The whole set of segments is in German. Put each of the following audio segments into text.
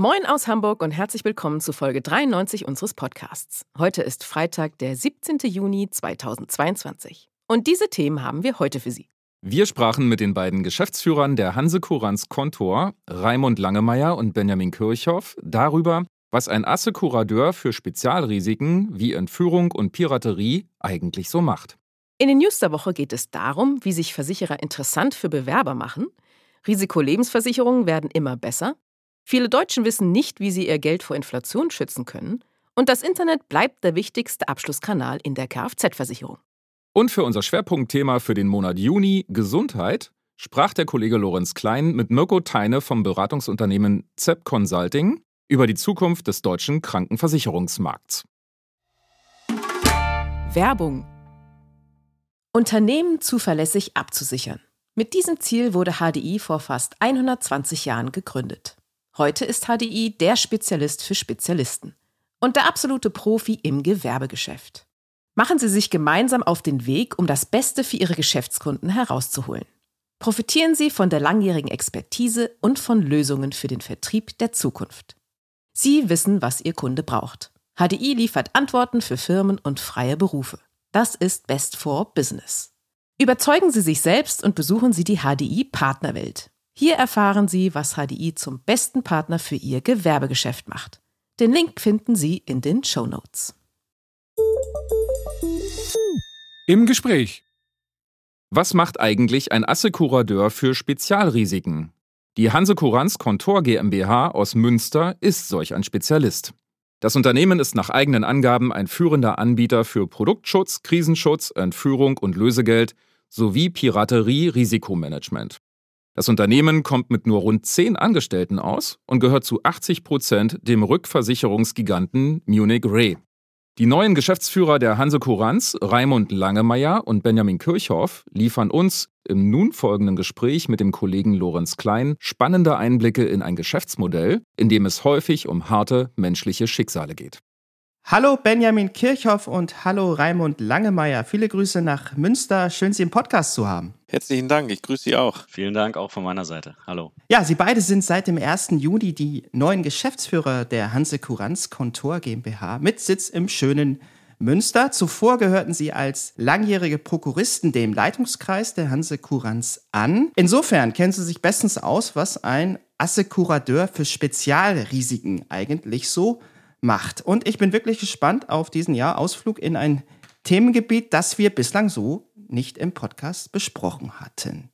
Moin aus Hamburg und herzlich willkommen zu Folge 93 unseres Podcasts. Heute ist Freitag, der 17. Juni 2022. Und diese Themen haben wir heute für Sie. Wir sprachen mit den beiden Geschäftsführern der Hanse Courants Kontor, Raimund Langemeier und Benjamin Kirchhoff, darüber, was ein Assekuradeur für Spezialrisiken wie Entführung und Piraterie eigentlich so macht. In den News der Woche geht es darum, wie sich Versicherer interessant für Bewerber machen. Risikolebensversicherungen werden immer besser Viele Deutschen wissen nicht, wie sie ihr Geld vor Inflation schützen können. Und das Internet bleibt der wichtigste Abschlusskanal in der Kfz-Versicherung. Und für unser Schwerpunktthema für den Monat Juni, Gesundheit, sprach der Kollege Lorenz Klein mit Mirko Teine vom Beratungsunternehmen ZEP Consulting über die Zukunft des deutschen Krankenversicherungsmarkts. Werbung Unternehmen zuverlässig abzusichern. Mit diesem Ziel wurde HDI vor fast 120 Jahren gegründet. Heute ist HDI der Spezialist für Spezialisten und der absolute Profi im Gewerbegeschäft. Machen Sie sich gemeinsam auf den Weg, um das Beste für Ihre Geschäftskunden herauszuholen. Profitieren Sie von der langjährigen Expertise und von Lösungen für den Vertrieb der Zukunft. Sie wissen, was Ihr Kunde braucht. HDI liefert Antworten für Firmen und freie Berufe. Das ist Best for Business. Überzeugen Sie sich selbst und besuchen Sie die HDI Partnerwelt. Hier erfahren Sie, was HDI zum besten Partner für Ihr Gewerbegeschäft macht. Den Link finden Sie in den Show Notes. Im Gespräch. Was macht eigentlich ein Assekuradeur für Spezialrisiken? Die Hanse Courants Kontor GmbH aus Münster ist solch ein Spezialist. Das Unternehmen ist nach eigenen Angaben ein führender Anbieter für Produktschutz, Krisenschutz, Entführung und Lösegeld sowie Piraterie-Risikomanagement. Das Unternehmen kommt mit nur rund 10 Angestellten aus und gehört zu 80 Prozent dem Rückversicherungsgiganten Munich Re. Die neuen Geschäftsführer der Hanse Kuranz, Raimund Langemeier und Benjamin Kirchhoff, liefern uns im nun folgenden Gespräch mit dem Kollegen Lorenz Klein spannende Einblicke in ein Geschäftsmodell, in dem es häufig um harte menschliche Schicksale geht. Hallo Benjamin Kirchhoff und hallo Raimund Langemeier. Viele Grüße nach Münster. Schön, Sie im Podcast zu haben. Herzlichen Dank, ich grüße Sie auch. Vielen Dank auch von meiner Seite. Hallo. Ja, Sie beide sind seit dem 1. Juni die neuen Geschäftsführer der Hanse Kuranz Kontor GmbH mit Sitz im schönen Münster. Zuvor gehörten sie als langjährige Prokuristen dem Leitungskreis der Hanse Kuranz an. Insofern kennen sie sich bestens aus, was ein Assekurateur für Spezialrisiken eigentlich so macht. Und ich bin wirklich gespannt auf diesen Jahr Ausflug in ein Themengebiet, das wir bislang so nicht im Podcast besprochen hatten.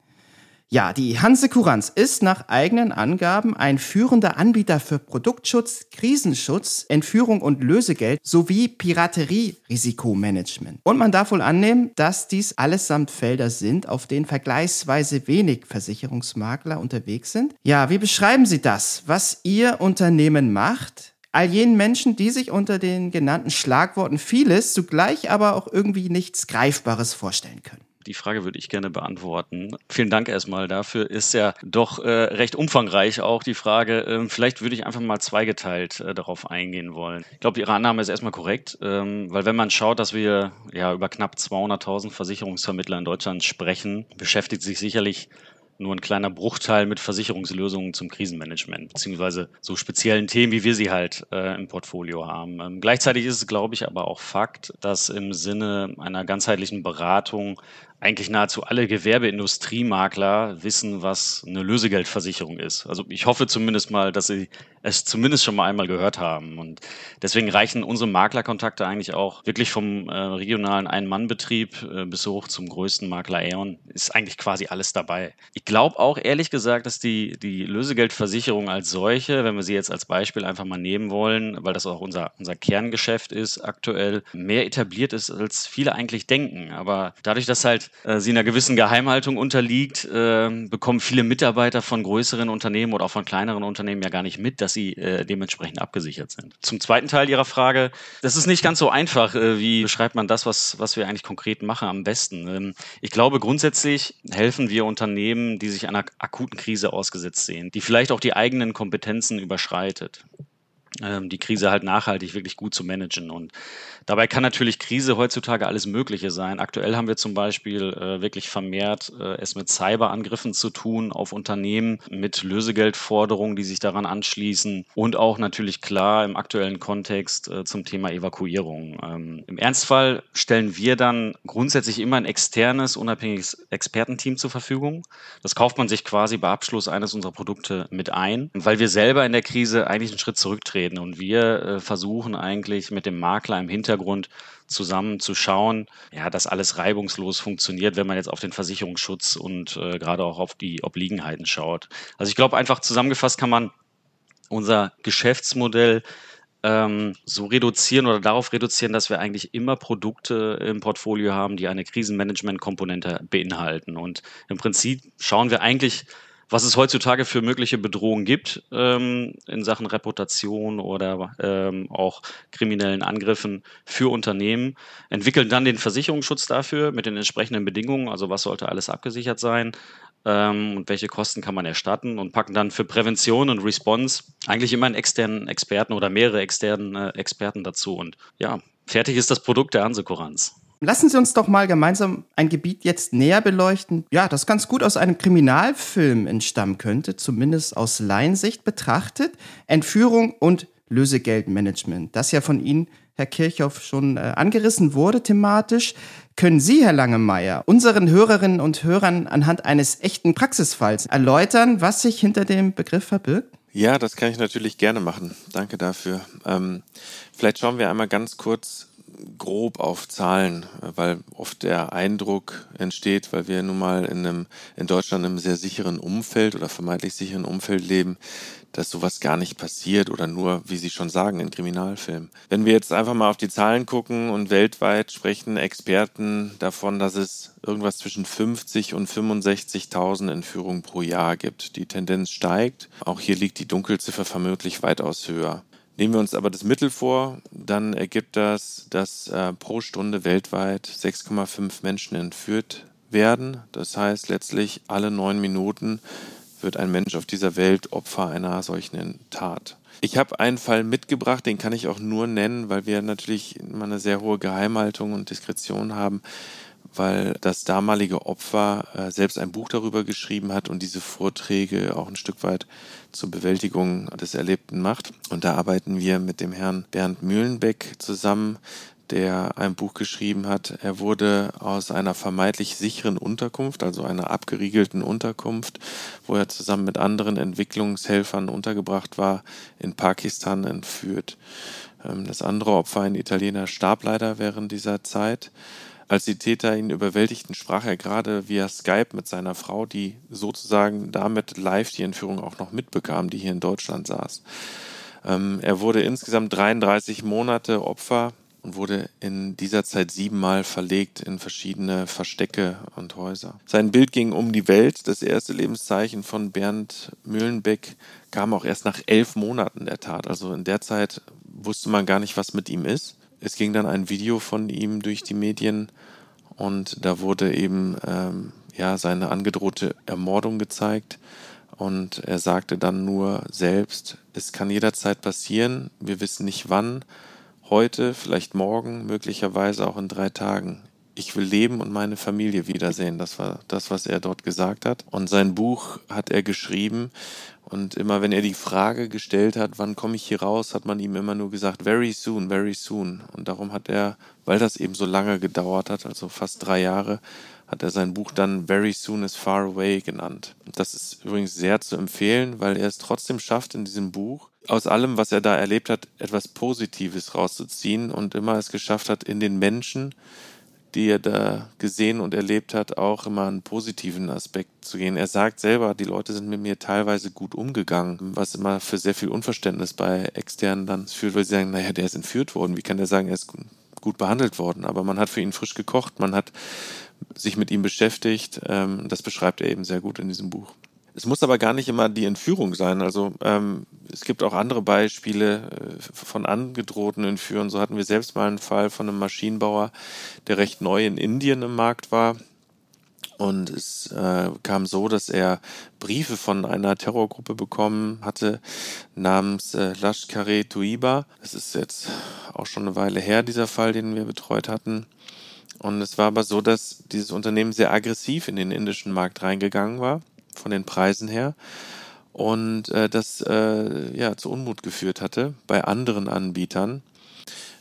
Ja, die Hanse Kuranz ist nach eigenen Angaben ein führender Anbieter für Produktschutz, Krisenschutz, Entführung und Lösegeld sowie Piraterie-Risikomanagement. Und man darf wohl annehmen, dass dies allesamt Felder sind, auf denen vergleichsweise wenig Versicherungsmakler unterwegs sind. Ja, wie beschreiben Sie das, was Ihr Unternehmen macht? All jenen Menschen, die sich unter den genannten Schlagworten vieles, zugleich aber auch irgendwie nichts Greifbares vorstellen können. Die Frage würde ich gerne beantworten. Vielen Dank erstmal dafür. Ist ja doch äh, recht umfangreich auch die Frage. Ähm, vielleicht würde ich einfach mal zweigeteilt äh, darauf eingehen wollen. Ich glaube, Ihre Annahme ist erstmal korrekt, ähm, weil wenn man schaut, dass wir ja über knapp 200.000 Versicherungsvermittler in Deutschland sprechen, beschäftigt sich sicherlich nur ein kleiner Bruchteil mit Versicherungslösungen zum Krisenmanagement, beziehungsweise so speziellen Themen, wie wir sie halt äh, im Portfolio haben. Ähm, gleichzeitig ist es, glaube ich, aber auch Fakt, dass im Sinne einer ganzheitlichen Beratung eigentlich nahezu alle Gewerbeindustriemakler wissen, was eine Lösegeldversicherung ist. Also ich hoffe zumindest mal, dass sie es zumindest schon mal einmal gehört haben. Und deswegen reichen unsere Maklerkontakte eigentlich auch wirklich vom äh, regionalen Ein-Mann-Betrieb äh, bis hoch zum größten Makler Aeon. Ist eigentlich quasi alles dabei. Ich glaube auch ehrlich gesagt, dass die, die Lösegeldversicherung als solche, wenn wir sie jetzt als Beispiel einfach mal nehmen wollen, weil das auch unser, unser Kerngeschäft ist aktuell, mehr etabliert ist, als viele eigentlich denken. Aber dadurch, dass halt Äh, sie einer gewissen Geheimhaltung unterliegt, äh, bekommen viele Mitarbeiter von größeren Unternehmen oder auch von kleineren Unternehmen ja gar nicht mit, dass sie äh, dementsprechend abgesichert sind. Zum zweiten Teil Ihrer Frage, das ist nicht ganz so einfach. Äh, wie beschreibt man das, was, was wir eigentlich konkret machen, am besten? Ähm, ich glaube, grundsätzlich helfen wir Unternehmen, die sich einer akuten Krise ausgesetzt sehen, die vielleicht auch die eigenen Kompetenzen überschreitet die Krise halt nachhaltig wirklich gut zu managen. Und dabei kann natürlich Krise heutzutage alles Mögliche sein. Aktuell haben wir zum Beispiel äh, wirklich vermehrt äh, es mit Cyberangriffen zu tun auf Unternehmen, mit Lösegeldforderungen, die sich daran anschließen und auch natürlich klar im aktuellen Kontext äh, zum Thema Evakuierung. Ähm, Im Ernstfall stellen wir dann grundsätzlich immer ein externes, unabhängiges Expertenteam zur Verfügung. Das kauft man sich quasi bei Abschluss eines unserer Produkte mit ein, weil wir selber in der Krise eigentlich einen Schritt zurücktreten reden. Und wir äh, versuchen eigentlich mit dem Makler im Hintergrund zusammen zu schauen, ja, dass alles reibungslos funktioniert, wenn man jetzt auf den Versicherungsschutz und äh, gerade auch auf die Obliegenheiten schaut. Also ich glaube einfach zusammengefasst kann man unser Geschäftsmodell ähm, so reduzieren oder darauf reduzieren, dass wir eigentlich immer Produkte im Portfolio haben, die eine Krisenmanagement-Komponente beinhalten. Und im Prinzip schauen wir eigentlich was es heutzutage für mögliche Bedrohungen gibt ähm, in Sachen Reputation oder ähm, auch kriminellen Angriffen für Unternehmen, entwickeln dann den Versicherungsschutz dafür mit den entsprechenden Bedingungen, also was sollte alles abgesichert sein ähm, und welche Kosten kann man erstatten und packen dann für Prävention und Response eigentlich immer einen externen Experten oder mehrere externen äh, Experten dazu. Und ja, fertig ist das Produkt der Ansekuranz. Lassen Sie uns doch mal gemeinsam ein Gebiet jetzt näher beleuchten, ja, das ganz gut aus einem Kriminalfilm entstammen könnte, zumindest aus Laiensicht betrachtet. Entführung und Lösegeldmanagement, das ja von Ihnen, Herr Kirchhoff, schon äh, angerissen wurde thematisch. Können Sie, Herr Langemeier, unseren Hörerinnen und Hörern anhand eines echten Praxisfalls erläutern, was sich hinter dem Begriff verbirgt? Ja, das kann ich natürlich gerne machen. Danke dafür. Ähm, vielleicht schauen wir einmal ganz kurz grob auf Zahlen, weil oft der Eindruck entsteht, weil wir nun mal in, einem, in Deutschland in einem sehr sicheren Umfeld oder vermeintlich sicheren Umfeld leben, dass sowas gar nicht passiert oder nur, wie Sie schon sagen, in Kriminalfilmen. Wenn wir jetzt einfach mal auf die Zahlen gucken und weltweit sprechen Experten davon, dass es irgendwas zwischen 50 und 65.000 Entführungen pro Jahr gibt. Die Tendenz steigt. Auch hier liegt die Dunkelziffer vermutlich weitaus höher. Nehmen wir uns aber das Mittel vor, dann ergibt das, dass äh, pro Stunde weltweit 6,5 Menschen entführt werden. Das heißt, letztlich alle neun Minuten wird ein Mensch auf dieser Welt Opfer einer solchen Tat. Ich habe einen Fall mitgebracht, den kann ich auch nur nennen, weil wir natürlich immer eine sehr hohe Geheimhaltung und Diskretion haben weil das damalige Opfer äh, selbst ein Buch darüber geschrieben hat und diese Vorträge auch ein Stück weit zur Bewältigung des Erlebten macht. Und da arbeiten wir mit dem Herrn Bernd Mühlenbeck zusammen, der ein Buch geschrieben hat. Er wurde aus einer vermeintlich sicheren Unterkunft, also einer abgeriegelten Unterkunft, wo er zusammen mit anderen Entwicklungshelfern untergebracht war, in Pakistan entführt. Ähm, das andere Opfer, ein Italiener, starb leider während dieser Zeit. Als die Täter ihn überwältigten, sprach er gerade via Skype mit seiner Frau, die sozusagen damit live die Entführung auch noch mitbekam, die hier in Deutschland saß. Ähm, er wurde insgesamt 33 Monate Opfer und wurde in dieser Zeit siebenmal verlegt in verschiedene Verstecke und Häuser. Sein Bild ging um die Welt. Das erste Lebenszeichen von Bernd Mühlenbeck kam auch erst nach elf Monaten der Tat. Also in der Zeit wusste man gar nicht, was mit ihm ist es ging dann ein Video von ihm durch die Medien und da wurde eben ähm, ja seine angedrohte Ermordung gezeigt und er sagte dann nur selbst, es kann jederzeit passieren, wir wissen nicht wann, heute, vielleicht morgen, möglicherweise auch in drei Tagen. Ich will leben und meine Familie wiedersehen. Das war das, was er dort gesagt hat. Und sein Buch hat er geschrieben und immer wenn er die Frage gestellt hat, wann komme ich hier raus, hat man ihm immer nur gesagt, very soon, very soon. Und darum hat er, weil das eben so lange gedauert hat, also fast drei Jahre, hat er sein Buch dann Very Soon is Far Away genannt. Das ist übrigens sehr zu empfehlen, weil er es trotzdem schafft, in diesem Buch aus allem, was er da erlebt hat, etwas Positives rauszuziehen und immer es geschafft hat, in den Menschen die er da gesehen und erlebt hat, auch immer einen positiven Aspekt zu gehen. Er sagt selber, die Leute sind mit mir teilweise gut umgegangen, was immer für sehr viel Unverständnis bei Externen dann führt, weil sie sagen, naja, der ist entführt worden. Wie kann der sagen, er ist gut behandelt worden? Aber man hat für ihn frisch gekocht, man hat sich mit ihm beschäftigt. Ähm, das beschreibt er eben sehr gut in diesem Buch. Es muss aber gar nicht immer die Entführung sein. Also ähm, es gibt auch andere Beispiele äh, von angedrohten Entführungen. So hatten wir selbst mal einen Fall von einem Maschinenbauer, der recht neu in Indien im Markt war. Und es äh, kam so, dass er Briefe von einer Terrorgruppe bekommen hatte namens äh, Lashkar-e Tuiba. Das ist jetzt auch schon eine Weile her, dieser Fall, den wir betreut hatten. Und es war aber so, dass dieses Unternehmen sehr aggressiv in den indischen Markt reingegangen war von den Preisen her und äh, das äh, ja zu Unmut geführt hatte bei anderen Anbietern.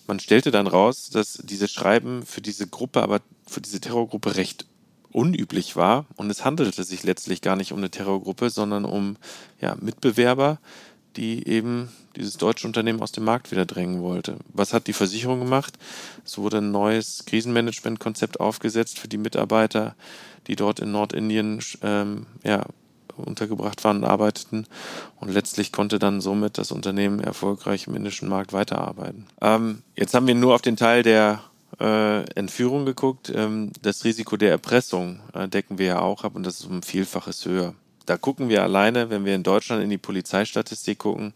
Man stellte dann raus, dass diese Schreiben für diese Gruppe, aber für diese Terrorgruppe recht unüblich war und es handelte sich letztlich gar nicht um eine Terrorgruppe, sondern um ja, Mitbewerber, die eben dieses deutsche Unternehmen aus dem Markt wieder drängen wollte. Was hat die Versicherung gemacht? Es wurde ein neues Krisenmanagementkonzept aufgesetzt für die Mitarbeiter, die dort in Nordindien ähm, ja, untergebracht waren und arbeiteten. Und letztlich konnte dann somit das Unternehmen erfolgreich im indischen Markt weiterarbeiten. Ähm, jetzt haben wir nur auf den Teil der äh, Entführung geguckt. Ähm, das Risiko der Erpressung äh, decken wir ja auch ab und das ist um Vielfaches höher. Da gucken wir alleine, wenn wir in Deutschland in die Polizeistatistik gucken,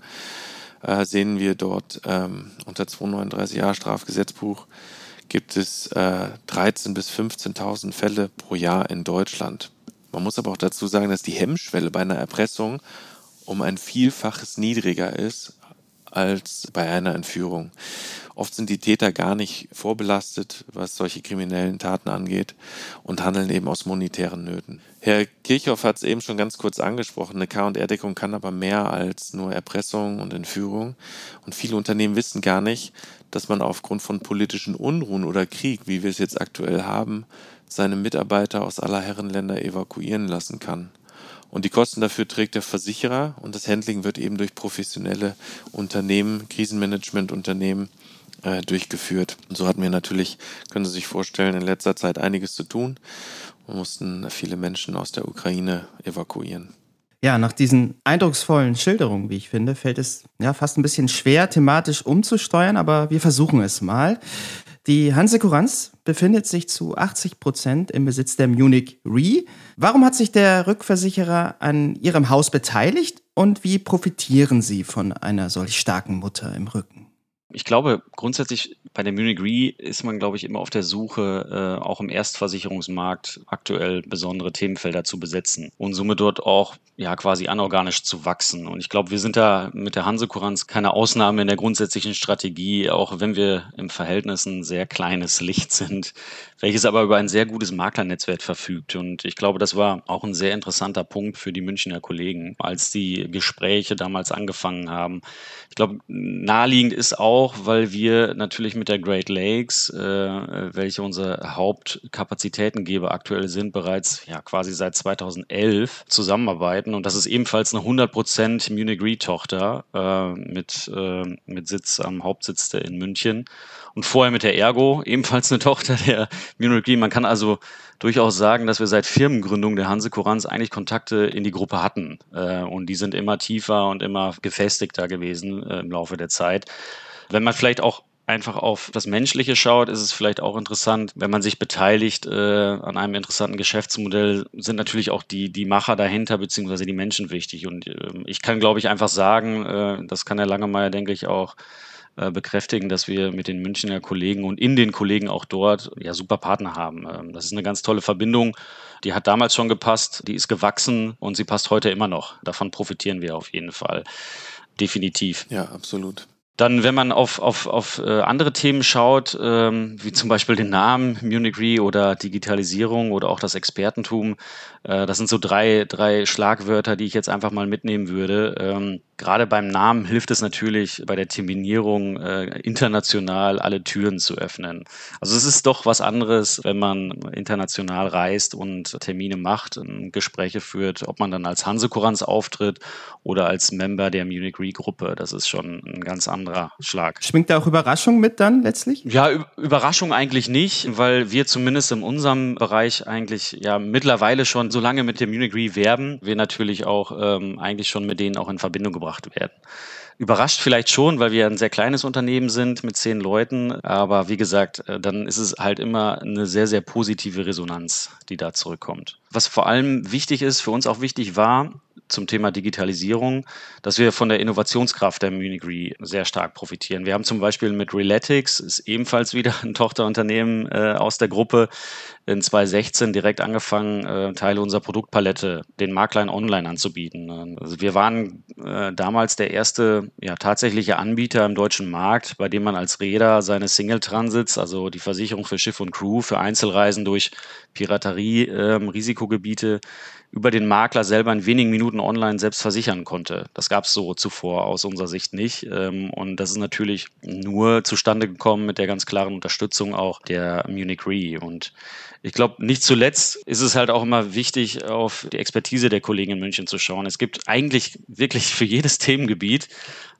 äh, sehen wir dort ähm, unter 239a Strafgesetzbuch gibt es äh, 13.000 bis 15.000 Fälle pro Jahr in Deutschland. Man muss aber auch dazu sagen, dass die Hemmschwelle bei einer Erpressung um ein Vielfaches niedriger ist als bei einer Entführung. Oft sind die Täter gar nicht vorbelastet, was solche kriminellen Taten angeht und handeln eben aus monetären Nöten. Herr Kirchhoff hat es eben schon ganz kurz angesprochen. Eine K&R-Deckung kann aber mehr als nur Erpressung und Entführung. Und viele Unternehmen wissen gar nicht, dass man aufgrund von politischen Unruhen oder Krieg, wie wir es jetzt aktuell haben, seine Mitarbeiter aus aller Herrenländer evakuieren lassen kann. Und die Kosten dafür trägt der Versicherer und das Handling wird eben durch professionelle Unternehmen, Krisenmanagementunternehmen äh, durchgeführt. Und so hatten wir natürlich, können Sie sich vorstellen, in letzter Zeit einiges zu tun und mussten viele Menschen aus der Ukraine evakuieren. Ja, nach diesen eindrucksvollen Schilderungen, wie ich finde, fällt es ja fast ein bisschen schwer, thematisch umzusteuern, aber wir versuchen es mal. Die Hanse Kuranz befindet sich zu 80 Prozent im Besitz der Munich Re. Warum hat sich der Rückversicherer an Ihrem Haus beteiligt und wie profitieren Sie von einer solch starken Mutter im Rücken? Ich glaube, grundsätzlich bei der Munich Re ist man, glaube ich, immer auf der Suche, äh, auch im Erstversicherungsmarkt aktuell besondere Themenfelder zu besetzen und somit dort auch ja quasi anorganisch zu wachsen. Und ich glaube, wir sind da mit der Hansekuranz keine Ausnahme in der grundsätzlichen Strategie, auch wenn wir im Verhältnis ein sehr kleines Licht sind, welches aber über ein sehr gutes Maklernetzwerk verfügt. Und ich glaube, das war auch ein sehr interessanter Punkt für die Münchner Kollegen, als die Gespräche damals angefangen haben. Ich glaube, naheliegend ist auch, weil wir natürlich mit der Great Lakes, äh, welche unsere Hauptkapazitätengeber aktuell sind, bereits ja quasi seit 2011 zusammenarbeiten. Und das ist ebenfalls eine 100% Munich Re-Tochter äh, mit, äh, mit Sitz am Hauptsitz in München und vorher mit der Ergo, ebenfalls eine Tochter der Munich Re. Man kann also durchaus sagen, dass wir seit Firmengründung der Hanse Kuranz eigentlich Kontakte in die Gruppe hatten. Äh, und die sind immer tiefer und immer gefestigter gewesen äh, im Laufe der Zeit. Wenn man vielleicht auch einfach auf das Menschliche schaut, ist es vielleicht auch interessant, wenn man sich beteiligt äh, an einem interessanten Geschäftsmodell, sind natürlich auch die, die Macher dahinter beziehungsweise die Menschen wichtig. Und äh, ich kann, glaube ich, einfach sagen, äh, das kann Herr Langemeier, denke ich, auch äh, bekräftigen, dass wir mit den Münchner Kollegen und in den Kollegen auch dort ja super Partner haben. Ähm, das ist eine ganz tolle Verbindung. Die hat damals schon gepasst, die ist gewachsen und sie passt heute immer noch. Davon profitieren wir auf jeden Fall. Definitiv. Ja, absolut. Dann, wenn man auf, auf, auf äh, andere Themen schaut, ähm, wie zum Beispiel den Namen Munich Re oder Digitalisierung oder auch das Expertentum, äh, das sind so drei, drei Schlagwörter, die ich jetzt einfach mal mitnehmen würde. Ähm, Gerade beim Namen hilft es natürlich bei der Terminierung äh, international alle Türen zu öffnen. Also es ist doch was anderes, wenn man international reist und Termine macht, und Gespräche führt, ob man dann als Hansekuranz auftritt oder als Member der Munich Re Gruppe. Das ist schon ein ganz anderer Schlag. Schwingt da auch Überraschung mit dann letztlich? Ja, Überraschung eigentlich nicht, weil wir zumindest in unserem Bereich eigentlich ja mittlerweile schon so lange mit der Munich Re werben, wir natürlich auch ähm, eigentlich schon mit denen auch in Verbindung gebracht werden. Überrascht vielleicht schon, weil wir ein sehr kleines Unternehmen sind mit zehn Leuten. Aber wie gesagt, äh, dann ist es halt immer eine sehr, sehr positive Resonanz, die da zurückkommt. Was vor allem wichtig ist, für uns auch wichtig war, zum Thema Digitalisierung, dass wir von der Innovationskraft der Munich Re sehr stark profitieren. Wir haben zum Beispiel mit Relatics, ist ebenfalls wieder ein Tochterunternehmen äh, aus der Gruppe, in 2016 direkt angefangen, äh, Teile unserer Produktpalette den Maklern online anzubieten. Also wir waren äh, damals der erste ja, tatsächliche Anbieter im deutschen Markt, bei dem man als Räder seine Single Transits, also die Versicherung für Schiff und Crew, für Einzelreisen durch Piraterie, äh, Risikogebiete über den Makler selber in wenigen Minuten online selbst versichern konnte. Das gab es so zuvor aus unserer Sicht nicht. Ähm, und das ist natürlich nur zustande gekommen mit der ganz klaren Unterstützung auch der Munich Re. Und ich glaube, nicht zuletzt ist es halt auch immer wichtig, auf die Expertise der Kollegen in München zu schauen. Es gibt eigentlich wirklich für jedes Themengebiet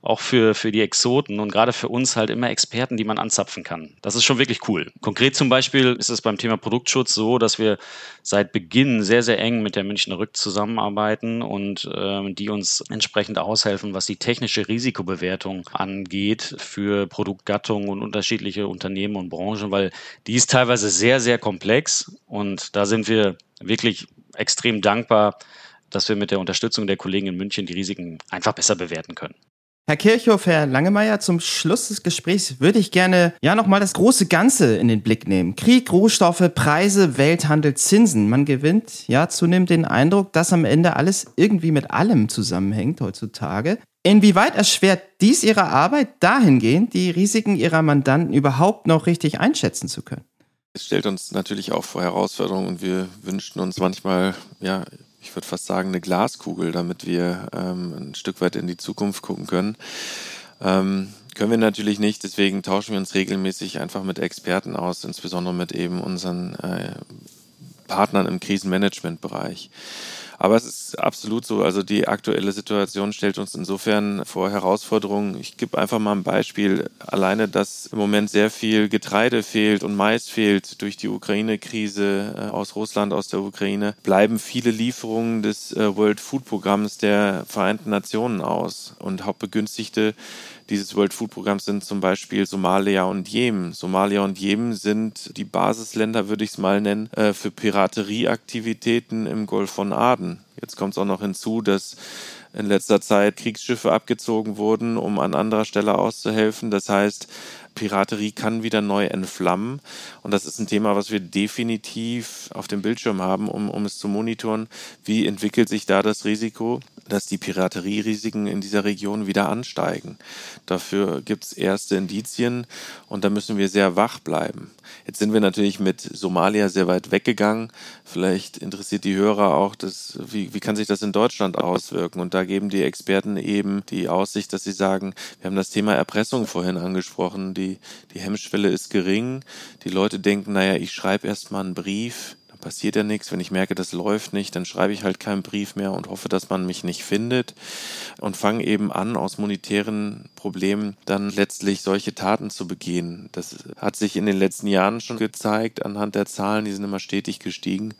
auch für, für die Exoten und gerade für uns halt immer Experten, die man anzapfen kann. Das ist schon wirklich cool. Konkret zum Beispiel ist es beim Thema Produktschutz so, dass wir seit Beginn sehr, sehr eng mit der Münchner Rück zusammenarbeiten und äh, die uns entsprechend aushelfen, was die technische Risikobewertung angeht für Produktgattungen und unterschiedliche Unternehmen und Branchen, weil die ist teilweise sehr, sehr komplex und da sind wir wirklich extrem dankbar, dass wir mit der Unterstützung der Kollegen in München die Risiken einfach besser bewerten können. Herr Kirchhoff, Herr Langemeier, zum Schluss des Gesprächs würde ich gerne ja nochmal das große Ganze in den Blick nehmen. Krieg, Rohstoffe, Preise, Welthandel, Zinsen. Man gewinnt ja zunehmend den Eindruck, dass am Ende alles irgendwie mit allem zusammenhängt heutzutage. Inwieweit erschwert dies Ihre Arbeit dahingehend, die Risiken Ihrer Mandanten überhaupt noch richtig einschätzen zu können? Es stellt uns natürlich auch vor Herausforderungen und wir wünschen uns manchmal ja ich würde fast sagen, eine Glaskugel, damit wir ähm, ein Stück weit in die Zukunft gucken können. Ähm, können wir natürlich nicht, deswegen tauschen wir uns regelmäßig einfach mit Experten aus, insbesondere mit eben unseren äh, Partnern im Krisenmanagementbereich. Aber es ist absolut so. Also die aktuelle Situation stellt uns insofern vor Herausforderungen. Ich gebe einfach mal ein Beispiel. Alleine, dass im Moment sehr viel Getreide fehlt und Mais fehlt durch die Ukraine-Krise äh, aus Russland, aus der Ukraine, bleiben viele Lieferungen des äh, World Food Programms der Vereinten Nationen aus. Und Hauptbegünstigte dieses World Food Programms sind zum Beispiel Somalia und Jemen. Somalia und Jemen sind die Basisländer, würde ich es mal nennen, äh, für Piraterieaktivitäten im Golf von Aden. Jetzt kommt es auch noch hinzu, dass in letzter Zeit Kriegsschiffe abgezogen wurden, um an anderer Stelle auszuhelfen. Das heißt, Piraterie kann wieder neu entflammen. Und das ist ein Thema, was wir definitiv auf dem Bildschirm haben, um, um es zu monitoren. Wie entwickelt sich da das Risiko, dass die Piraterierisiken in dieser Region wieder ansteigen? Dafür gibt es erste Indizien und da müssen wir sehr wach bleiben. Jetzt sind wir natürlich mit Somalia sehr weit weggegangen. Vielleicht interessiert die Hörer auch, das, wie, wie kann sich das in Deutschland auswirken? Und da geben die Experten eben die Aussicht, dass sie sagen, wir haben das Thema Erpressung vorhin angesprochen, die, die Hemmschwelle ist gering. Die Leute denken, naja, ich schreibe erst mal einen Brief, passiert ja nichts. Wenn ich merke, das läuft nicht, dann schreibe ich halt keinen Brief mehr und hoffe, dass man mich nicht findet und fange eben an, aus monetären Problemen dann letztlich solche Taten zu begehen. Das hat sich in den letzten Jahren schon gezeigt anhand der Zahlen, die sind immer stetig gestiegen.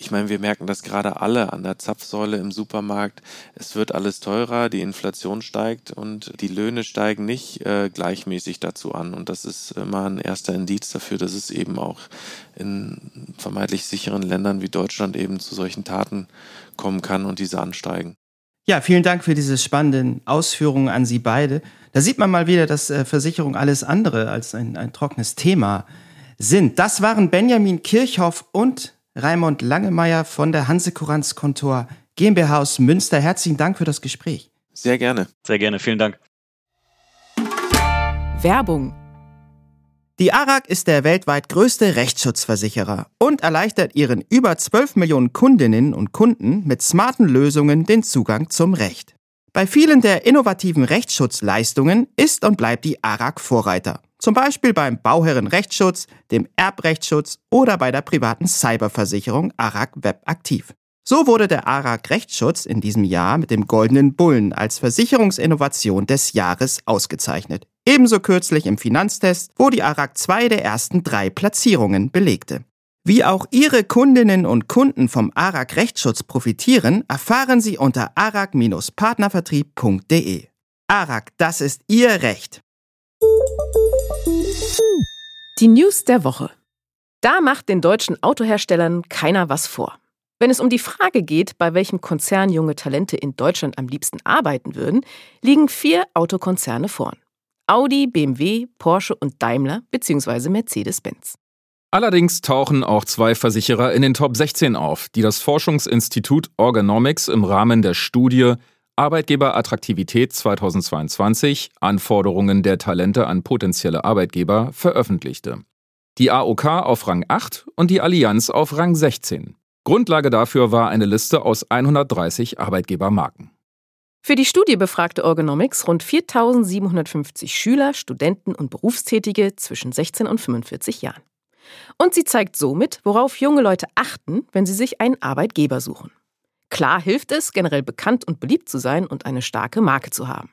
Ich meine, wir merken das gerade alle an der Zapfsäule im Supermarkt. Es wird alles teurer, die Inflation steigt und die Löhne steigen nicht äh, gleichmäßig dazu an. Und das ist immer ein erster Indiz dafür, dass es eben auch in vermeintlich sicheren Ländern wie Deutschland eben zu solchen Taten kommen kann und diese ansteigen. Ja, vielen Dank für diese spannenden Ausführungen an Sie beide. Da sieht man mal wieder, dass äh, Versicherung alles andere als ein, ein trockenes Thema sind. Das waren Benjamin Kirchhoff und Raimund Langemeier von der Hanse Kuranz Kontor GmbH aus Münster. Herzlichen Dank für das Gespräch. Sehr gerne. Sehr gerne, vielen Dank. Werbung. Die ARAG ist der weltweit größte Rechtsschutzversicherer und erleichtert ihren über 12 Millionen Kundinnen und Kunden mit smarten Lösungen den Zugang zum Recht. Bei vielen der innovativen Rechtsschutzleistungen ist und bleibt die ARAG Vorreiter. Zum Beispiel beim Bauherrenrechtsschutz, dem Erbrechtsschutz oder bei der privaten Cyberversicherung ARAG Web aktiv. So wurde der ARAG Rechtsschutz in diesem Jahr mit dem Goldenen Bullen als Versicherungsinnovation des Jahres ausgezeichnet. Ebenso kürzlich im Finanztest, wo die ARAG zwei der ersten drei Platzierungen belegte. Wie auch Ihre Kundinnen und Kunden vom ARAG Rechtsschutz profitieren, erfahren Sie unter arag-partnervertrieb.de. Arak, das ist Ihr Recht. Die News der Woche. Da macht den deutschen Autoherstellern keiner was vor. Wenn es um die Frage geht, bei welchem Konzern junge Talente in Deutschland am liebsten arbeiten würden, liegen vier Autokonzerne vorn. Audi, BMW, Porsche und Daimler bzw. Mercedes-Benz. Allerdings tauchen auch zwei Versicherer in den Top 16 auf, die das Forschungsinstitut Organomics im Rahmen der Studie Arbeitgeberattraktivität 2022 Anforderungen der Talente an potenzielle Arbeitgeber veröffentlichte. Die AOK auf Rang 8 und die Allianz auf Rang 16. Grundlage dafür war eine Liste aus 130 Arbeitgebermarken. Für die Studie befragte Organomics rund 4750 Schüler, Studenten und Berufstätige zwischen 16 und 45 Jahren. Und sie zeigt somit, worauf junge Leute achten, wenn sie sich einen Arbeitgeber suchen. Klar hilft es, generell bekannt und beliebt zu sein und eine starke Marke zu haben.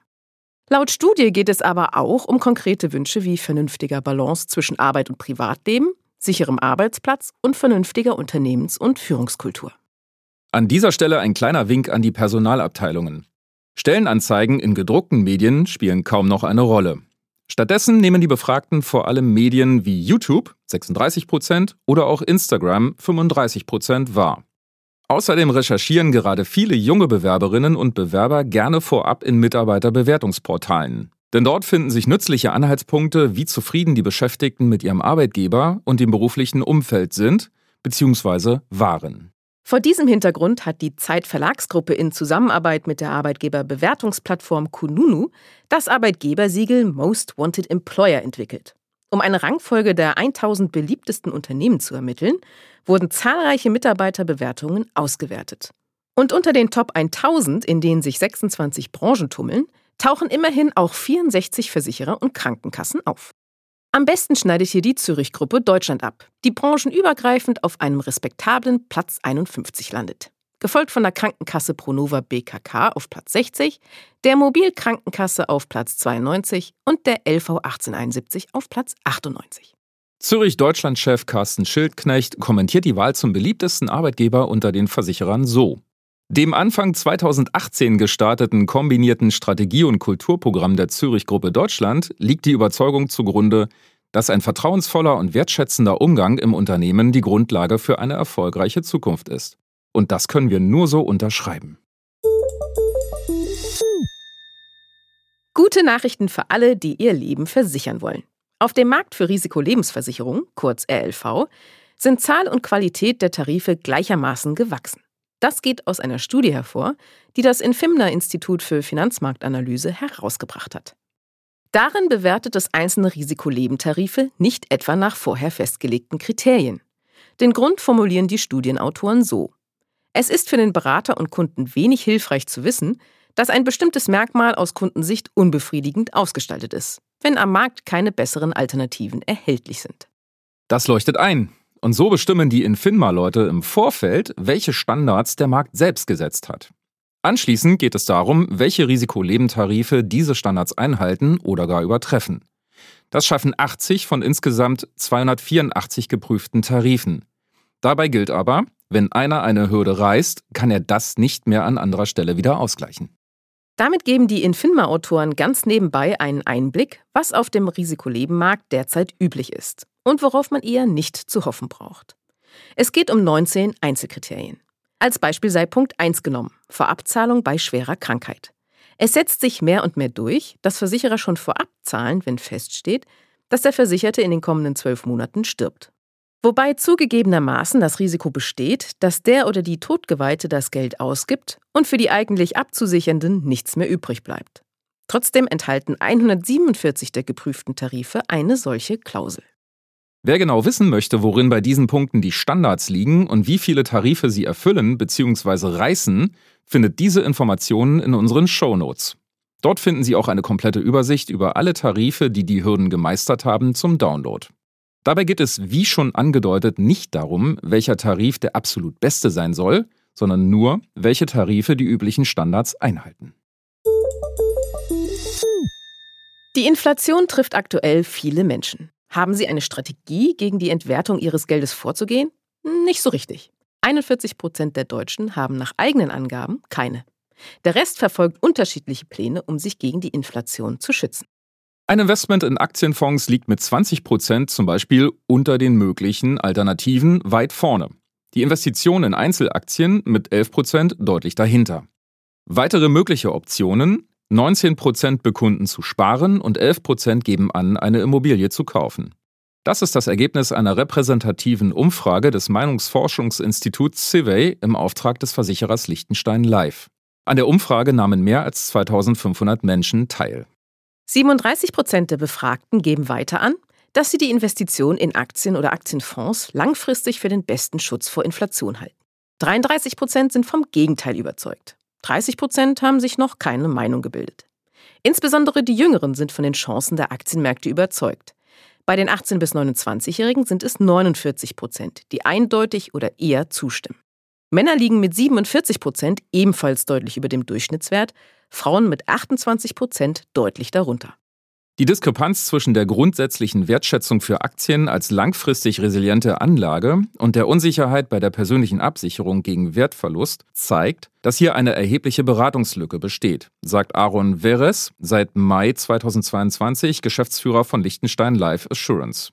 Laut Studie geht es aber auch um konkrete Wünsche wie vernünftiger Balance zwischen Arbeit und Privatleben, sicherem Arbeitsplatz und vernünftiger Unternehmens- und Führungskultur. An dieser Stelle ein kleiner Wink an die Personalabteilungen. Stellenanzeigen in gedruckten Medien spielen kaum noch eine Rolle. Stattdessen nehmen die Befragten vor allem Medien wie YouTube 36% oder auch Instagram 35% wahr. Außerdem recherchieren gerade viele junge Bewerberinnen und Bewerber gerne vorab in Mitarbeiterbewertungsportalen. Denn dort finden sich nützliche Anhaltspunkte, wie zufrieden die Beschäftigten mit ihrem Arbeitgeber und dem beruflichen Umfeld sind bzw. waren. Vor diesem Hintergrund hat die Zeit Verlagsgruppe in Zusammenarbeit mit der Arbeitgeberbewertungsplattform Kununu das Arbeitgebersiegel Most Wanted Employer entwickelt. Um eine Rangfolge der 1000 beliebtesten Unternehmen zu ermitteln, wurden zahlreiche Mitarbeiterbewertungen ausgewertet. Und unter den Top 1000, in denen sich 26 Branchen tummeln, tauchen immerhin auch 64 Versicherer und Krankenkassen auf. Am besten schneidet hier die Zürich-Gruppe Deutschland ab, die branchenübergreifend auf einem respektablen Platz 51 landet. Gefolgt von der Krankenkasse Pronova BKK auf Platz 60, der Mobilkrankenkasse auf Platz 92 und der LV 1871 auf Platz 98. Zürich-Deutschland-Chef Carsten Schildknecht kommentiert die Wahl zum beliebtesten Arbeitgeber unter den Versicherern so. Dem Anfang 2018 gestarteten kombinierten Strategie- und Kulturprogramm der Zürich-Gruppe Deutschland liegt die Überzeugung zugrunde, dass ein vertrauensvoller und wertschätzender Umgang im Unternehmen die Grundlage für eine erfolgreiche Zukunft ist. Und das können wir nur so unterschreiben. Gute Nachrichten für alle, die ihr Leben versichern wollen. Auf dem Markt für Risikolebensversicherung, kurz RLV, sind Zahl und Qualität der Tarife gleichermaßen gewachsen. Das geht aus einer Studie hervor, die das Infimner Institut für Finanzmarktanalyse herausgebracht hat. Darin bewertet es einzelne Risikolebentarife nicht etwa nach vorher festgelegten Kriterien. Den Grund formulieren die Studienautoren so. Es ist für den Berater und Kunden wenig hilfreich zu wissen, dass ein bestimmtes Merkmal aus Kundensicht unbefriedigend ausgestaltet ist, wenn am Markt keine besseren Alternativen erhältlich sind. Das leuchtet ein. Und so bestimmen die Infinma-Leute im Vorfeld, welche Standards der Markt selbst gesetzt hat. Anschließend geht es darum, welche Risikolebentarife diese Standards einhalten oder gar übertreffen. Das schaffen 80 von insgesamt 284 geprüften Tarifen. Dabei gilt aber, wenn einer eine Hürde reißt, kann er das nicht mehr an anderer Stelle wieder ausgleichen. Damit geben die Infinma-Autoren ganz nebenbei einen Einblick, was auf dem Risikolebenmarkt derzeit üblich ist und worauf man eher nicht zu hoffen braucht. Es geht um 19 Einzelkriterien. Als Beispiel sei Punkt 1 genommen, Vorabzahlung bei schwerer Krankheit. Es setzt sich mehr und mehr durch, dass Versicherer schon vorab zahlen, wenn feststeht, dass der Versicherte in den kommenden zwölf Monaten stirbt. Wobei zugegebenermaßen das Risiko besteht, dass der oder die Todgeweihte das Geld ausgibt und für die eigentlich Abzusichernden nichts mehr übrig bleibt. Trotzdem enthalten 147 der geprüften Tarife eine solche Klausel. Wer genau wissen möchte, worin bei diesen Punkten die Standards liegen und wie viele Tarife sie erfüllen bzw. reißen, findet diese Informationen in unseren Show Notes. Dort finden Sie auch eine komplette Übersicht über alle Tarife, die die Hürden gemeistert haben, zum Download. Dabei geht es, wie schon angedeutet, nicht darum, welcher Tarif der absolut beste sein soll, sondern nur, welche Tarife die üblichen Standards einhalten. Die Inflation trifft aktuell viele Menschen. Haben Sie eine Strategie, gegen die Entwertung Ihres Geldes vorzugehen? Nicht so richtig. 41 Prozent der Deutschen haben nach eigenen Angaben keine. Der Rest verfolgt unterschiedliche Pläne, um sich gegen die Inflation zu schützen. Ein Investment in Aktienfonds liegt mit 20 Prozent zum Beispiel unter den möglichen Alternativen weit vorne. Die Investition in Einzelaktien mit 11 Prozent deutlich dahinter. Weitere mögliche Optionen 19 Prozent bekunden zu sparen und 11 Prozent geben an, eine Immobilie zu kaufen. Das ist das Ergebnis einer repräsentativen Umfrage des Meinungsforschungsinstituts Civey im Auftrag des Versicherers Liechtenstein Live. An der Umfrage nahmen mehr als 2500 Menschen teil. 37 Prozent der Befragten geben weiter an, dass sie die Investition in Aktien oder Aktienfonds langfristig für den besten Schutz vor Inflation halten. 33 Prozent sind vom Gegenteil überzeugt. 30 Prozent haben sich noch keine Meinung gebildet. Insbesondere die Jüngeren sind von den Chancen der Aktienmärkte überzeugt. Bei den 18- bis 29-Jährigen sind es 49 Prozent, die eindeutig oder eher zustimmen. Männer liegen mit 47 Prozent ebenfalls deutlich über dem Durchschnittswert, Frauen mit 28 Prozent deutlich darunter. Die Diskrepanz zwischen der grundsätzlichen Wertschätzung für Aktien als langfristig resiliente Anlage und der Unsicherheit bei der persönlichen Absicherung gegen Wertverlust zeigt, dass hier eine erhebliche Beratungslücke besteht, sagt Aaron Veres, seit Mai 2022 Geschäftsführer von Liechtenstein Life Assurance.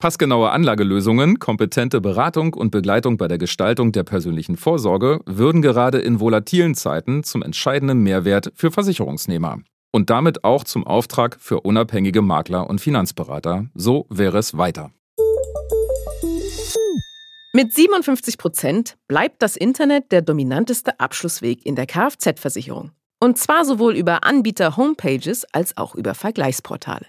Passgenaue Anlagelösungen, kompetente Beratung und Begleitung bei der Gestaltung der persönlichen Vorsorge würden gerade in volatilen Zeiten zum entscheidenden Mehrwert für Versicherungsnehmer und damit auch zum Auftrag für unabhängige Makler und Finanzberater. So wäre es weiter. Mit 57 Prozent bleibt das Internet der dominanteste Abschlussweg in der Kfz-Versicherung. Und zwar sowohl über Anbieter-Homepages als auch über Vergleichsportale.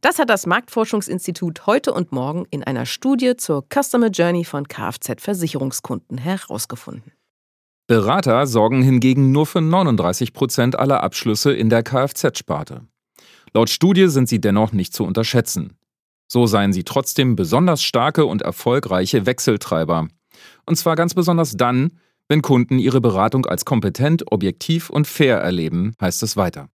Das hat das Marktforschungsinstitut heute und morgen in einer Studie zur Customer Journey von Kfz-Versicherungskunden herausgefunden. Berater sorgen hingegen nur für 39 Prozent aller Abschlüsse in der Kfz-Sparte. Laut Studie sind sie dennoch nicht zu unterschätzen. So seien sie trotzdem besonders starke und erfolgreiche Wechseltreiber. Und zwar ganz besonders dann, wenn Kunden ihre Beratung als kompetent, objektiv und fair erleben, heißt es weiter.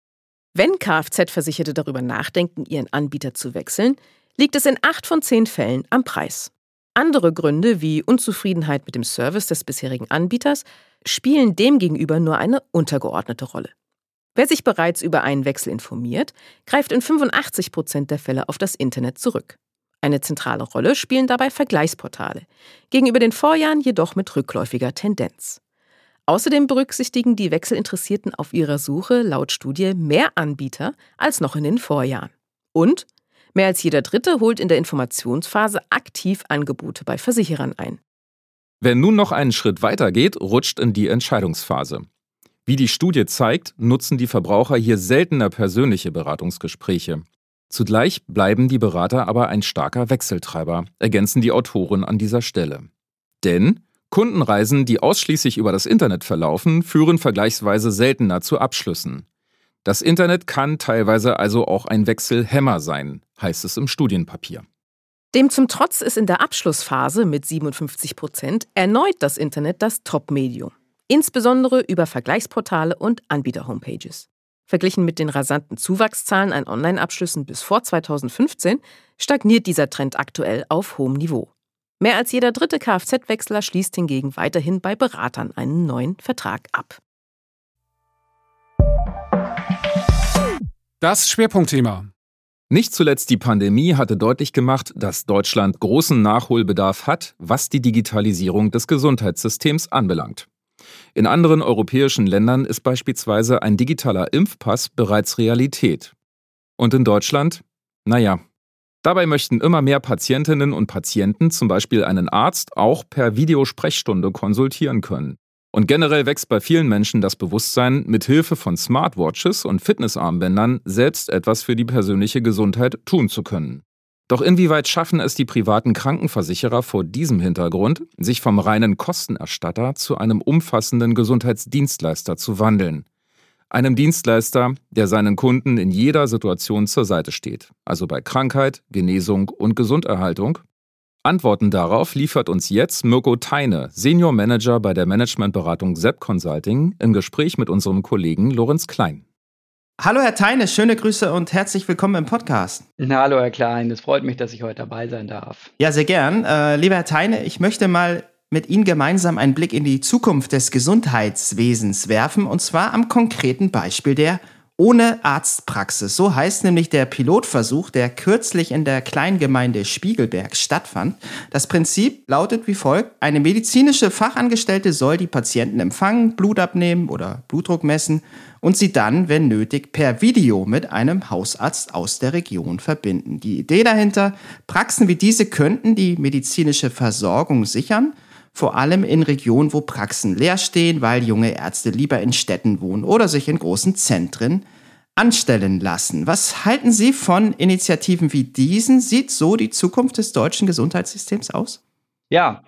Wenn Kfz-Versicherte darüber nachdenken, ihren Anbieter zu wechseln, liegt es in acht von zehn Fällen am Preis. Andere Gründe wie Unzufriedenheit mit dem Service des bisherigen Anbieters spielen demgegenüber nur eine untergeordnete Rolle. Wer sich bereits über einen Wechsel informiert, greift in 85 Prozent der Fälle auf das Internet zurück. Eine zentrale Rolle spielen dabei Vergleichsportale, gegenüber den Vorjahren jedoch mit rückläufiger Tendenz. Außerdem berücksichtigen die Wechselinteressierten auf ihrer Suche laut Studie mehr Anbieter als noch in den Vorjahren. Und mehr als jeder Dritte holt in der Informationsphase aktiv Angebote bei Versicherern ein. Wer nun noch einen Schritt weiter geht, rutscht in die Entscheidungsphase. Wie die Studie zeigt, nutzen die Verbraucher hier seltener persönliche Beratungsgespräche. Zugleich bleiben die Berater aber ein starker Wechseltreiber, ergänzen die Autoren an dieser Stelle. Denn Kundenreisen, die ausschließlich über das Internet verlaufen, führen vergleichsweise seltener zu Abschlüssen. Das Internet kann teilweise also auch ein Wechselhemmer sein, heißt es im Studienpapier. Dem zum Trotz ist in der Abschlussphase mit 57 Prozent erneut das Internet das Top-Medium, insbesondere über Vergleichsportale und Anbieter-Homepages. Verglichen mit den rasanten Zuwachszahlen an Online-Abschlüssen bis vor 2015 stagniert dieser Trend aktuell auf hohem Niveau. Mehr als jeder dritte Kfz-Wechsler schließt hingegen weiterhin bei Beratern einen neuen Vertrag ab. Das Schwerpunktthema. Nicht zuletzt die Pandemie hatte deutlich gemacht, dass Deutschland großen Nachholbedarf hat, was die Digitalisierung des Gesundheitssystems anbelangt. In anderen europäischen Ländern ist beispielsweise ein digitaler Impfpass bereits Realität. Und in Deutschland? Naja. Dabei möchten immer mehr Patientinnen und Patienten zum Beispiel einen Arzt auch per Videosprechstunde konsultieren können. Und generell wächst bei vielen Menschen das Bewusstsein, mit Hilfe von Smartwatches und Fitnessarmbändern selbst etwas für die persönliche Gesundheit tun zu können. Doch inwieweit schaffen es die privaten Krankenversicherer vor diesem Hintergrund, sich vom reinen Kostenerstatter zu einem umfassenden Gesundheitsdienstleister zu wandeln? Einem Dienstleister, der seinen Kunden in jeder Situation zur Seite steht, also bei Krankheit, Genesung und Gesunderhaltung Antworten darauf liefert uns jetzt Mirko Teine, Senior Manager bei der Managementberatung Sepp Consulting, im Gespräch mit unserem Kollegen Lorenz Klein. Hallo Herr Teine, schöne Grüße und herzlich willkommen im Podcast. Na, hallo Herr Klein, es freut mich, dass ich heute dabei sein darf. Ja, sehr gern. Äh, lieber Herr Teine, ich möchte mal mit Ihnen gemeinsam einen Blick in die Zukunft des Gesundheitswesens werfen, und zwar am konkreten Beispiel der ohne Arztpraxis. So heißt nämlich der Pilotversuch, der kürzlich in der Kleingemeinde Spiegelberg stattfand. Das Prinzip lautet wie folgt. Eine medizinische Fachangestellte soll die Patienten empfangen, Blut abnehmen oder Blutdruck messen und sie dann, wenn nötig, per Video mit einem Hausarzt aus der Region verbinden. Die Idee dahinter, Praxen wie diese könnten die medizinische Versorgung sichern vor allem in Regionen, wo Praxen leer stehen, weil junge Ärzte lieber in Städten wohnen oder sich in großen Zentren anstellen lassen. Was halten Sie von Initiativen wie diesen? Sieht so die Zukunft des deutschen Gesundheitssystems aus? Ja,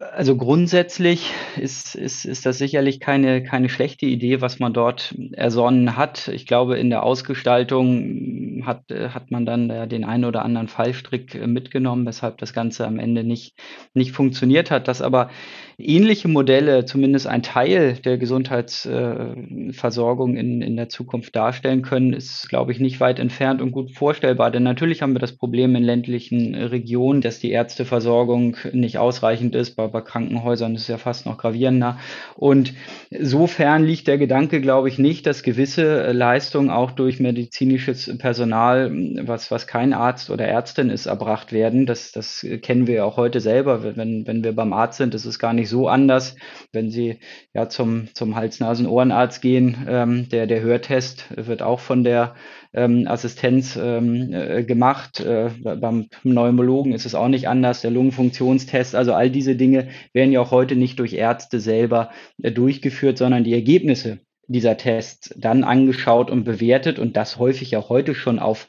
also grundsätzlich ist, ist, ist das sicherlich keine, keine schlechte Idee, was man dort ersonnen hat. Ich glaube, in der Ausgestaltung hat, hat man dann den einen oder anderen Fallstrick mitgenommen, weshalb das Ganze am Ende nicht, nicht funktioniert hat. Dass aber ähnliche Modelle, zumindest ein Teil der Gesundheitsversorgung in, in der Zukunft darstellen können, ist, glaube ich, nicht weit entfernt und gut vorstellbar. Denn natürlich haben wir das Problem in ländlichen Regionen, dass die Ärzteversorgung nicht ausreichend ist bei, bei Krankenhäusern ist es ja fast noch gravierender. Und insofern liegt der Gedanke, glaube ich, nicht, dass gewisse Leistungen auch durch medizinisches Personal, was, was kein Arzt oder Ärztin ist, erbracht werden. Das, das kennen wir auch heute selber. Wenn, wenn wir beim Arzt sind, ist es gar nicht so anders. Wenn Sie ja zum, zum Hals-Nasen-Ohrenarzt gehen, ähm, der, der Hörtest wird auch von der ähm, Assistenz ähm, äh, gemacht. Äh, beim Pneumologen ist es auch nicht anders, der Lungenfunktionstest. Also all diese Dinge werden ja auch heute nicht durch Ärzte selber äh, durchgeführt, sondern die Ergebnisse dieser Tests dann angeschaut und bewertet und das häufig auch heute schon auf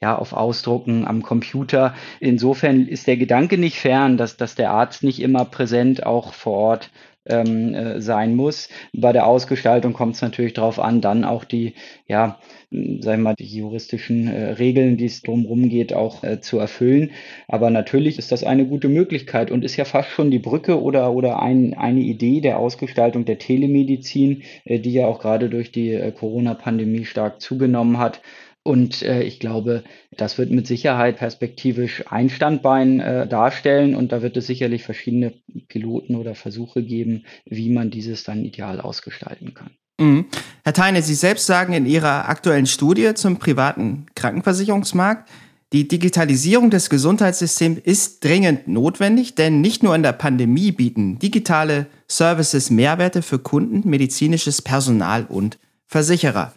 ja, auf Ausdrucken am Computer. Insofern ist der Gedanke nicht fern, dass, dass der Arzt nicht immer präsent auch vor Ort ähm, äh, sein muss. Bei der Ausgestaltung kommt es natürlich darauf an, dann auch die, ja, sagen wir mal, die juristischen äh, Regeln, die es drumherum geht, auch äh, zu erfüllen. Aber natürlich ist das eine gute Möglichkeit und ist ja fast schon die Brücke oder, oder ein, eine Idee der Ausgestaltung der Telemedizin, äh, die ja auch gerade durch die äh, Corona-Pandemie stark zugenommen hat. Und äh, ich glaube, das wird mit Sicherheit perspektivisch ein Standbein äh, darstellen. Und da wird es sicherlich verschiedene Piloten oder Versuche geben, wie man dieses dann ideal ausgestalten kann. Mhm. Herr Theine, Sie selbst sagen in Ihrer aktuellen Studie zum privaten Krankenversicherungsmarkt, die Digitalisierung des Gesundheitssystems ist dringend notwendig, denn nicht nur in der Pandemie bieten digitale Services Mehrwerte für Kunden, medizinisches Personal und Versicherer.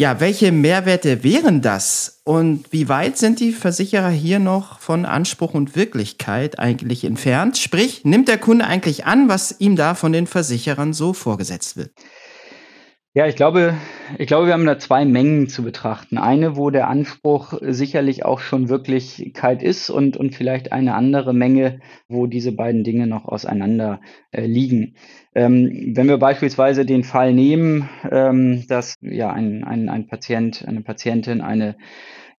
Ja, welche Mehrwerte wären das? Und wie weit sind die Versicherer hier noch von Anspruch und Wirklichkeit eigentlich entfernt? Sprich, nimmt der Kunde eigentlich an, was ihm da von den Versicherern so vorgesetzt wird? Ja, ich glaube, ich glaube, wir haben da zwei Mengen zu betrachten. Eine, wo der Anspruch sicherlich auch schon Wirklichkeit ist und, und vielleicht eine andere Menge, wo diese beiden Dinge noch auseinander äh, liegen. Ähm, wenn wir beispielsweise den Fall nehmen, ähm, dass ja ein, ein, ein Patient, eine Patientin eine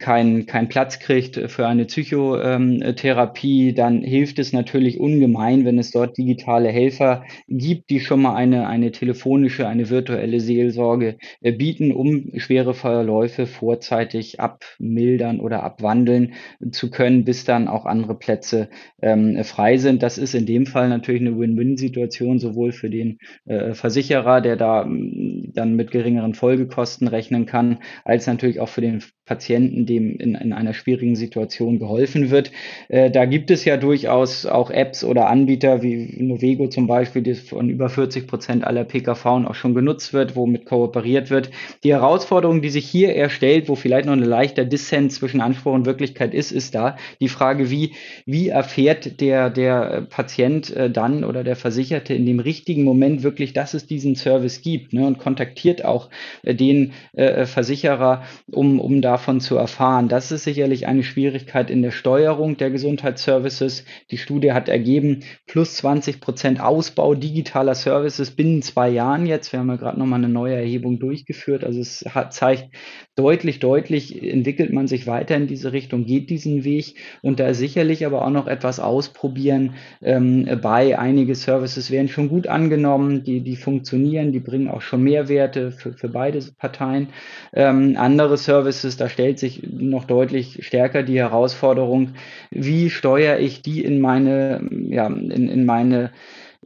keinen kein Platz kriegt für eine Psychotherapie, dann hilft es natürlich ungemein, wenn es dort digitale Helfer gibt, die schon mal eine, eine telefonische, eine virtuelle Seelsorge äh, bieten, um schwere Verläufe vorzeitig abmildern oder abwandeln zu können, bis dann auch andere Plätze ähm, frei sind. Das ist in dem Fall natürlich eine Win-Win-Situation, sowohl für den äh, Versicherer, der da mm, dann mit geringeren Folgekosten rechnen kann, als natürlich auch für den Patienten, dem in, in einer schwierigen Situation geholfen wird. Äh, da gibt es ja durchaus auch Apps oder Anbieter wie Novego zum Beispiel, die von über 40 Prozent aller PKV auch schon genutzt wird, womit kooperiert wird. Die Herausforderung, die sich hier erstellt, wo vielleicht noch ein leichter Dissens zwischen Anspruch und Wirklichkeit ist, ist da die Frage, wie, wie erfährt der, der Patient äh, dann oder der Versicherte in dem richtigen Moment wirklich, dass es diesen Service gibt ne, und kontaktiert auch äh, den äh, Versicherer, um, um davon zu erfahren. Das ist sicherlich eine Schwierigkeit in der Steuerung der Gesundheitsservices. Die Studie hat ergeben, plus 20 Prozent Ausbau digitaler Services binnen zwei Jahren jetzt. Wir haben ja gerade nochmal eine neue Erhebung durchgeführt. Also es hat, zeigt deutlich, deutlich, entwickelt man sich weiter in diese Richtung, geht diesen Weg. Und da sicherlich aber auch noch etwas ausprobieren ähm, bei. Einige Services werden schon gut angenommen, die, die funktionieren, die bringen auch schon Mehrwerte für, für beide Parteien. Ähm, andere Services, da stellt sich noch deutlich stärker die Herausforderung, wie steuere ich die in meine, ja, in, in meine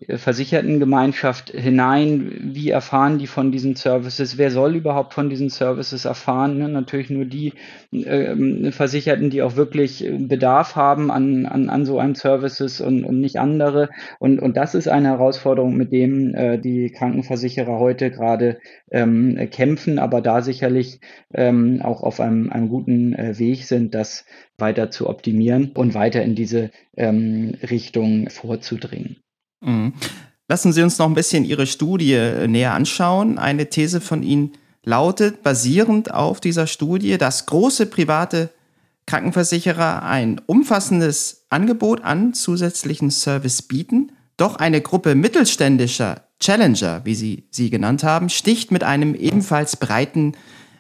Versichertengemeinschaft hinein? Wie erfahren die von diesen Services? Wer soll überhaupt von diesen Services erfahren? Ne? Natürlich nur die äh, Versicherten, die auch wirklich Bedarf haben an, an, an so einem Services und, und nicht andere. Und, und das ist eine Herausforderung, mit dem äh, die Krankenversicherer heute gerade ähm, kämpfen, aber da sicherlich ähm, auch auf einem, einem guten äh, Weg sind, das weiter zu optimieren und weiter in diese ähm, Richtung vorzudringen. Mhm. Lassen Sie uns noch ein bisschen Ihre Studie äh, näher anschauen. Eine These von Ihnen lautet, basierend auf dieser Studie, dass große private Krankenversicherer ein umfassendes Angebot an zusätzlichen Service bieten, doch eine Gruppe mittelständischer Challenger, wie Sie sie genannt haben, sticht mit einem ebenfalls breiten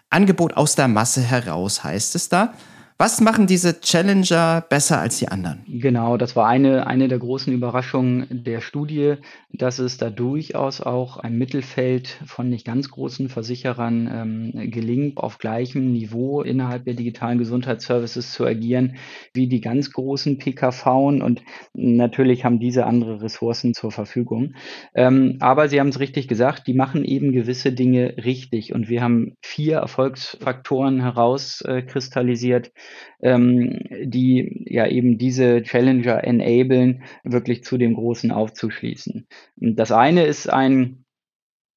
Angebot aus der Masse heraus, heißt es da. Was machen diese Challenger besser als die anderen? Genau, das war eine, eine der großen Überraschungen der Studie, dass es da durchaus auch ein Mittelfeld von nicht ganz großen Versicherern ähm, gelingt, auf gleichem Niveau innerhalb der digitalen Gesundheitsservices zu agieren wie die ganz großen PKV. Und natürlich haben diese andere Ressourcen zur Verfügung. Ähm, aber Sie haben es richtig gesagt, die machen eben gewisse Dinge richtig. Und wir haben vier Erfolgsfaktoren herauskristallisiert, ähm, die ja eben diese Challenger enablen, wirklich zu dem Großen aufzuschließen. Das eine ist ein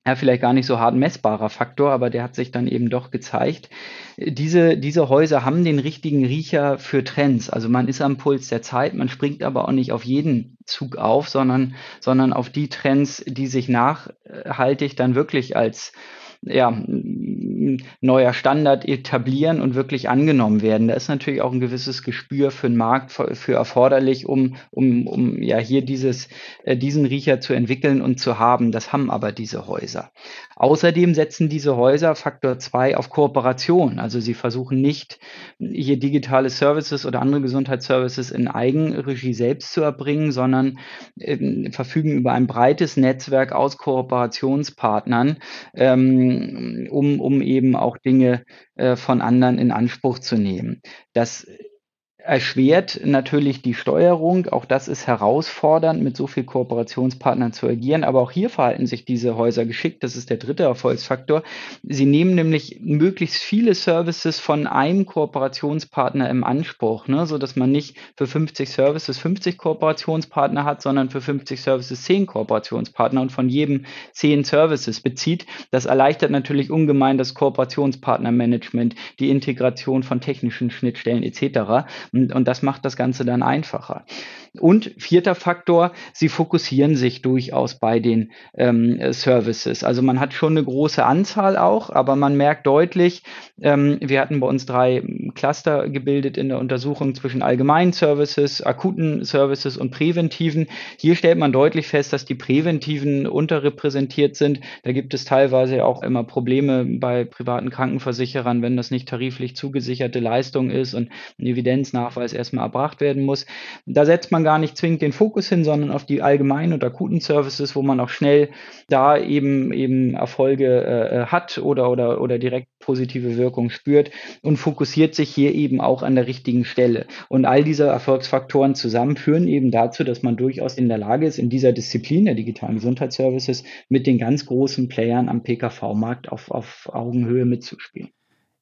ja, vielleicht gar nicht so hart messbarer Faktor, aber der hat sich dann eben doch gezeigt. Diese, diese Häuser haben den richtigen Riecher für Trends. Also man ist am Puls der Zeit, man springt aber auch nicht auf jeden Zug auf, sondern, sondern auf die Trends, die sich nachhaltig dann wirklich als ja, neuer Standard etablieren und wirklich angenommen werden. Da ist natürlich auch ein gewisses Gespür für den Markt für erforderlich, um, um, um ja hier dieses, äh, diesen Riecher zu entwickeln und zu haben. Das haben aber diese Häuser. Außerdem setzen diese Häuser Faktor 2 auf Kooperation. Also sie versuchen nicht, hier digitale Services oder andere Gesundheitsservices in Eigenregie selbst zu erbringen, sondern äh, verfügen über ein breites Netzwerk aus Kooperationspartnern, ähm, um, um eben auch Dinge äh, von anderen in Anspruch zu nehmen. Das erschwert natürlich die Steuerung. Auch das ist herausfordernd, mit so vielen Kooperationspartnern zu agieren. Aber auch hier verhalten sich diese Häuser geschickt. Das ist der dritte Erfolgsfaktor. Sie nehmen nämlich möglichst viele Services von einem Kooperationspartner im Anspruch, ne? so dass man nicht für 50 Services 50 Kooperationspartner hat, sondern für 50 Services 10 Kooperationspartner und von jedem 10 Services bezieht. Das erleichtert natürlich ungemein das Kooperationspartnermanagement, die Integration von technischen Schnittstellen etc. und das macht das Ganze dann einfacher. Und vierter Faktor, sie fokussieren sich durchaus bei den ähm, Services. Also man hat schon eine große Anzahl auch, aber man merkt deutlich, ähm, wir hatten bei uns drei Cluster gebildet in der Untersuchung zwischen allgemeinen Services, akuten Services und präventiven. Hier stellt man deutlich fest, dass die präventiven unterrepräsentiert sind. Da gibt es teilweise auch immer Probleme bei privaten Krankenversicherern, wenn das nicht tariflich zugesicherte Leistung ist und ein Evidenznachweis erstmal erbracht werden muss. Da setzt man gar nicht zwingend den Fokus hin, sondern auf die allgemeinen und akuten Services, wo man auch schnell da eben eben Erfolge äh, hat oder, oder, oder direkt positive Wirkung spürt und fokussiert sich hier eben auch an der richtigen Stelle. Und all diese Erfolgsfaktoren zusammen führen eben dazu, dass man durchaus in der Lage ist, in dieser Disziplin der digitalen Gesundheitsservices mit den ganz großen Playern am PKV-Markt auf, auf Augenhöhe mitzuspielen.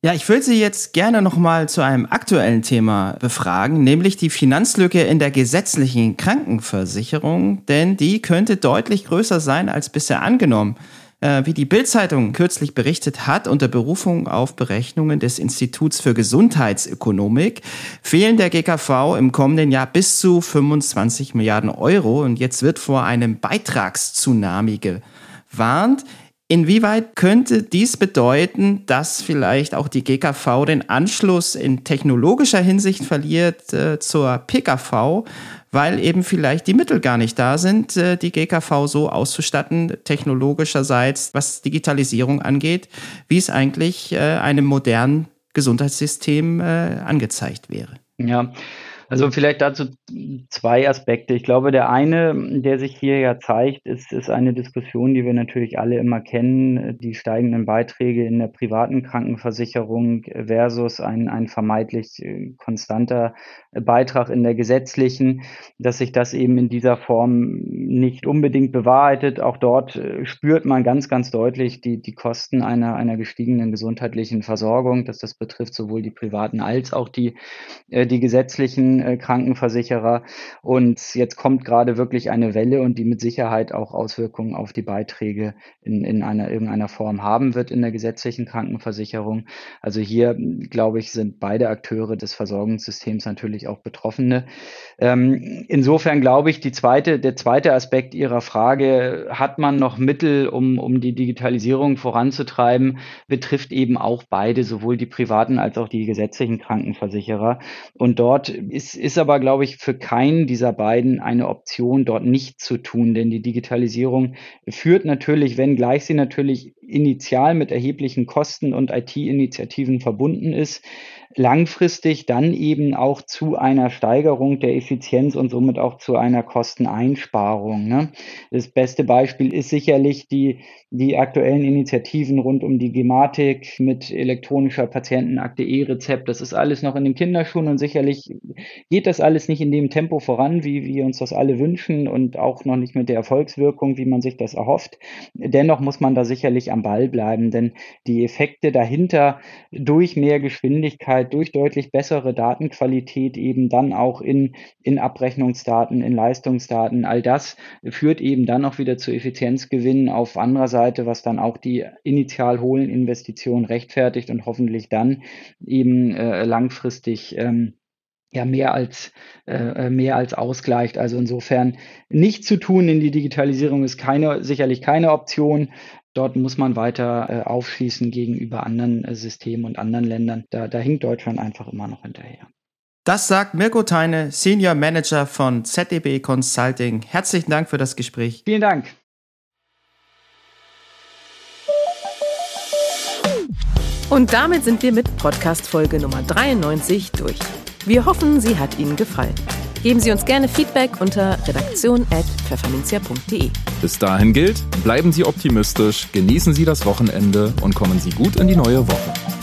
Ja, ich würde Sie jetzt gerne nochmal zu einem aktuellen Thema befragen, nämlich die Finanzlücke in der gesetzlichen Krankenversicherung, denn die könnte deutlich größer sein als bisher angenommen. Äh, wie die Bildzeitung kürzlich berichtet hat, unter Berufung auf Berechnungen des Instituts für Gesundheitsökonomik, fehlen der GKV im kommenden Jahr bis zu 25 Milliarden Euro und jetzt wird vor einem Beitragstsunami gewarnt. Inwieweit könnte dies bedeuten, dass vielleicht auch die GKV den Anschluss in technologischer Hinsicht verliert äh, zur PKV, weil eben vielleicht die Mittel gar nicht da sind, äh, die GKV so auszustatten, technologischerseits, was Digitalisierung angeht, wie es eigentlich äh, einem modernen Gesundheitssystem äh, angezeigt wäre? Ja, Also vielleicht dazu zwei Aspekte. Ich glaube, der eine, der sich hier ja zeigt, ist, ist eine Diskussion, die wir natürlich alle immer kennen, die steigenden Beiträge in der privaten Krankenversicherung versus ein, ein vermeintlich äh, konstanter Beitrag in der gesetzlichen, dass sich das eben in dieser Form nicht unbedingt bewahrheitet. Auch dort äh, spürt man ganz, ganz deutlich die, die Kosten einer, einer gestiegenen gesundheitlichen Versorgung, dass das betrifft sowohl die privaten als auch die, äh, die gesetzlichen äh, Krankenversicherer. Und jetzt kommt gerade wirklich eine Welle und die mit Sicherheit auch Auswirkungen auf die Beiträge in, in einer irgendeiner Form haben wird in der gesetzlichen Krankenversicherung. Also hier, glaube ich, sind beide Akteure des Versorgungssystems natürlich auch Betroffene. Ähm, insofern glaube ich, die zweite, der zweite Aspekt Ihrer Frage, hat man noch Mittel, um, um die Digitalisierung voranzutreiben, betrifft eben auch beide, sowohl die privaten als auch die gesetzlichen Krankenversicherer. Und dort ist, ist aber, glaube ich, für keinen dieser beiden eine Option, dort nicht zu tun, denn die Digitalisierung führt natürlich, wenngleich sie natürlich initial mit erheblichen Kosten und IT-Initiativen verbunden ist, langfristig dann eben auch zu einer Steigerung der Effizienz und somit auch zu einer Kosteneinsparung. Ne? Das beste Beispiel ist sicherlich die, die aktuellen Initiativen rund um die Gematik mit elektronischer Patientenakte E-Rezept. Das ist alles noch in den Kinderschuhen und sicherlich geht das alles nicht in dem Tempo voran, wie wir uns das alle wünschen und auch noch nicht mit der Erfolgswirkung, wie man sich das erhofft. Dennoch muss man da sicherlich am Ball bleiben, denn die Effekte dahinter durch mehr Geschwindigkeit, durch deutlich bessere Datenqualität eben dann auch in, in Abrechnungsdaten, in Leistungsdaten, all das führt eben dann auch wieder zu Effizienzgewinnen auf anderer Seite, was dann auch die initial hohen Investitionen rechtfertigt und hoffentlich dann eben äh, langfristig ähm, ja mehr als äh, äh, mehr als ausgleicht. Also insofern nicht zu tun in die Digitalisierung ist keine sicherlich keine Option. Dort muss man weiter äh, aufschließen gegenüber anderen äh, Systemen und anderen Ländern. Da, da hinkt Deutschland einfach immer noch hinterher. Das sagt Mirko Teine, Senior Manager von ZDB Consulting. Herzlichen Dank für das Gespräch. Vielen Dank. Und damit sind wir mit Podcast Folge Nummer 93 durch. Wir hoffen, sie hat Ihnen gefallen. Geben Sie uns gerne Feedback unter redaktion.pfefferminzia.de. Bis dahin gilt, bleiben Sie optimistisch, genießen Sie das Wochenende und kommen Sie gut in die neue Woche.